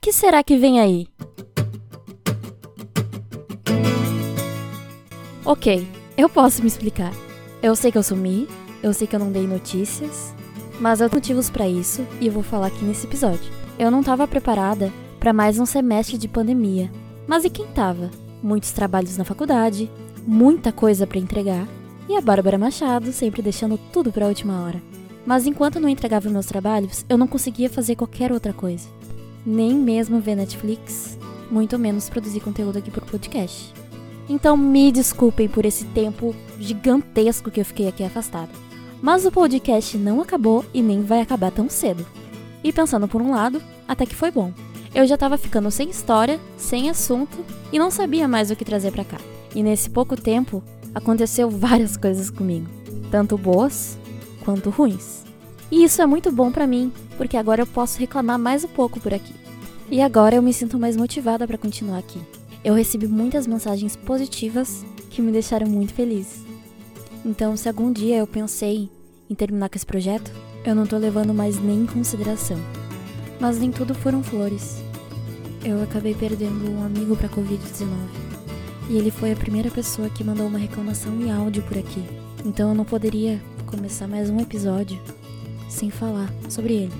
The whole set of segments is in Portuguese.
que será que vem aí? Ok, eu posso me explicar. Eu sei que eu sumi, eu sei que eu não dei notícias, mas há motivos para isso e eu vou falar aqui nesse episódio. Eu não estava preparada para mais um semestre de pandemia. Mas e quem tava? Muitos trabalhos na faculdade, muita coisa para entregar e a Bárbara Machado sempre deixando tudo para a última hora. Mas enquanto eu não entregava meus trabalhos, eu não conseguia fazer qualquer outra coisa. Nem mesmo ver Netflix, muito menos produzir conteúdo aqui por podcast. Então me desculpem por esse tempo gigantesco que eu fiquei aqui afastada. Mas o podcast não acabou e nem vai acabar tão cedo. E pensando por um lado, até que foi bom. Eu já tava ficando sem história, sem assunto e não sabia mais o que trazer para cá. E nesse pouco tempo, aconteceu várias coisas comigo, tanto boas quanto ruins. E isso é muito bom para mim, porque agora eu posso reclamar mais um pouco por aqui. E agora eu me sinto mais motivada para continuar aqui. Eu recebi muitas mensagens positivas que me deixaram muito feliz. Então, se algum dia eu pensei em terminar com esse projeto, eu não tô levando mais nem em consideração. Mas nem tudo foram flores. Eu acabei perdendo um amigo para Covid-19. E ele foi a primeira pessoa que mandou uma reclamação em áudio por aqui. Então eu não poderia começar mais um episódio sem falar sobre ele.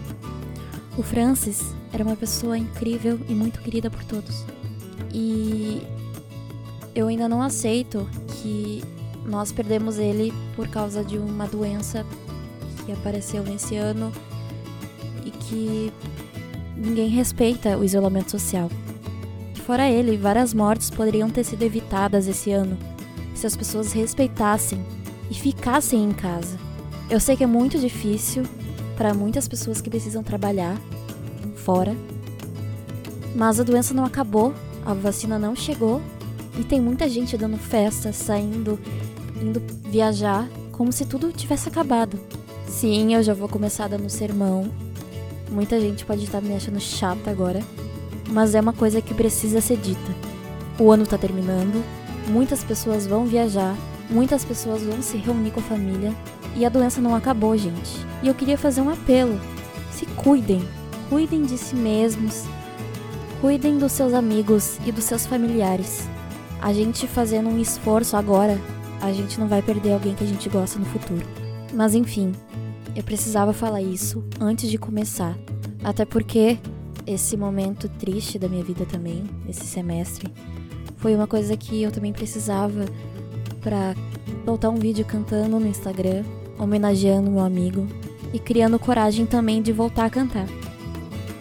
O Francis era uma pessoa incrível e muito querida por todos. E eu ainda não aceito que nós perdemos ele por causa de uma doença que apareceu nesse ano e que ninguém respeita o isolamento social. Fora ele, várias mortes poderiam ter sido evitadas esse ano se as pessoas respeitassem e ficassem em casa. Eu sei que é muito difícil para muitas pessoas que precisam trabalhar fora, mas a doença não acabou, a vacina não chegou e tem muita gente dando festa, saindo, indo viajar como se tudo tivesse acabado. Sim, eu já vou começar dando sermão. Muita gente pode estar me achando chata agora, mas é uma coisa que precisa ser dita. O ano tá terminando, muitas pessoas vão viajar, muitas pessoas vão se reunir com a família e a doença não acabou, gente. E eu queria fazer um apelo: se cuidem, cuidem de si mesmos, cuidem dos seus amigos e dos seus familiares. A gente fazendo um esforço agora, a gente não vai perder alguém que a gente gosta no futuro. Mas enfim, eu precisava falar isso antes de começar. Até porque esse momento triste da minha vida também, esse semestre, foi uma coisa que eu também precisava para soltar um vídeo cantando no Instagram, homenageando meu amigo e criando coragem também de voltar a cantar.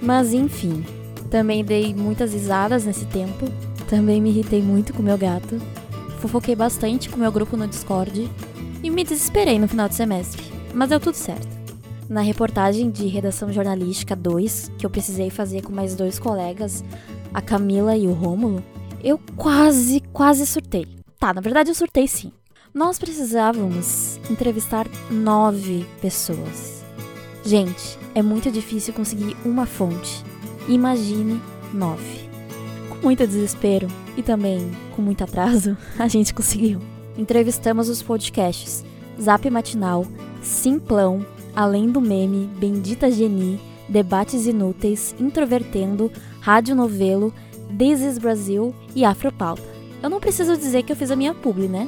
Mas enfim, também dei muitas risadas nesse tempo, também me irritei muito com meu gato, fofoquei bastante com meu grupo no Discord e me desesperei no final do semestre mas deu tudo certo. Na reportagem de Redação Jornalística 2, que eu precisei fazer com mais dois colegas, a Camila e o Rômulo, eu quase, quase surtei. Tá, na verdade eu surtei sim. Nós precisávamos entrevistar nove pessoas. Gente, é muito difícil conseguir uma fonte. Imagine nove. Com muito desespero e também com muito atraso, a gente conseguiu. Entrevistamos os podcasts Zap Matinal, Simplão, Além do Meme, Bendita Geni, Debates Inúteis, Introvertendo, Rádio Novelo, This is Brasil e Afropauta. Eu não preciso dizer que eu fiz a minha publi, né?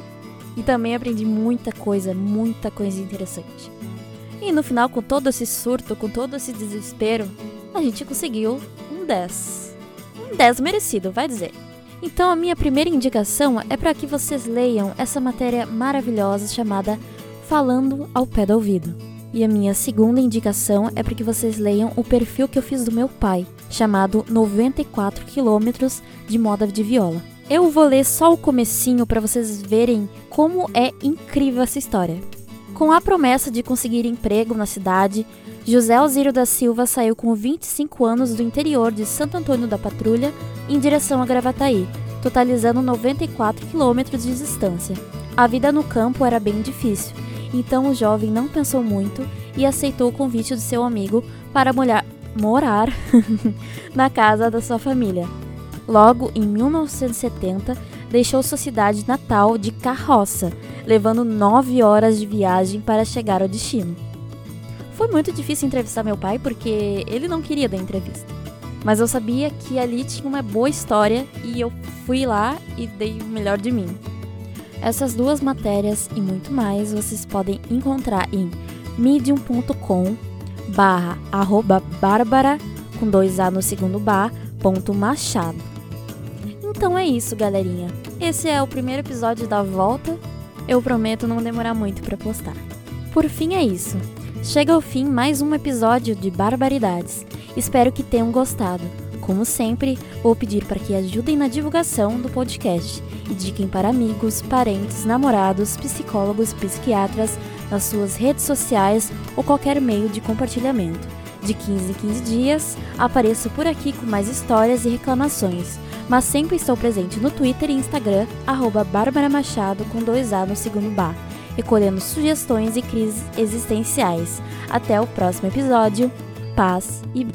E também aprendi muita coisa, muita coisa interessante. E no final, com todo esse surto, com todo esse desespero, a gente conseguiu um 10. Um 10 merecido, vai dizer. Então a minha primeira indicação é para que vocês leiam essa matéria maravilhosa chamada falando ao pé do ouvido. E a minha segunda indicação é para que vocês leiam o perfil que eu fiz do meu pai, chamado 94 quilômetros de moda de viola. Eu vou ler só o comecinho para vocês verem como é incrível essa história. Com a promessa de conseguir emprego na cidade, José Alziro da Silva saiu com 25 anos do interior de Santo Antônio da Patrulha em direção a Gravataí, totalizando 94 quilômetros de distância. A vida no campo era bem difícil então o jovem não pensou muito e aceitou o convite do seu amigo para molhar, morar na casa da sua família. Logo, em 1970, deixou sua cidade natal de carroça, levando nove horas de viagem para chegar ao destino. Foi muito difícil entrevistar meu pai porque ele não queria dar entrevista. Mas eu sabia que ali tinha uma boa história e eu fui lá e dei o melhor de mim. Essas duas matérias e muito mais vocês podem encontrar em medium.com barra arroba bárbara com dois A no segundo bar, ponto machado. Então é isso, galerinha. Esse é o primeiro episódio da volta. Eu prometo não demorar muito para postar. Por fim é isso. Chega ao fim mais um episódio de Barbaridades. Espero que tenham gostado. Como sempre, vou pedir para que ajudem na divulgação do podcast e diquem para amigos, parentes, namorados, psicólogos, psiquiatras, nas suas redes sociais ou qualquer meio de compartilhamento. De 15 em 15 dias, apareço por aqui com mais histórias e reclamações, mas sempre estou presente no Twitter e Instagram, arroba Bárbara Machado com dois A no segundo bar, recolhendo sugestões e crises existenciais. Até o próximo episódio. Paz e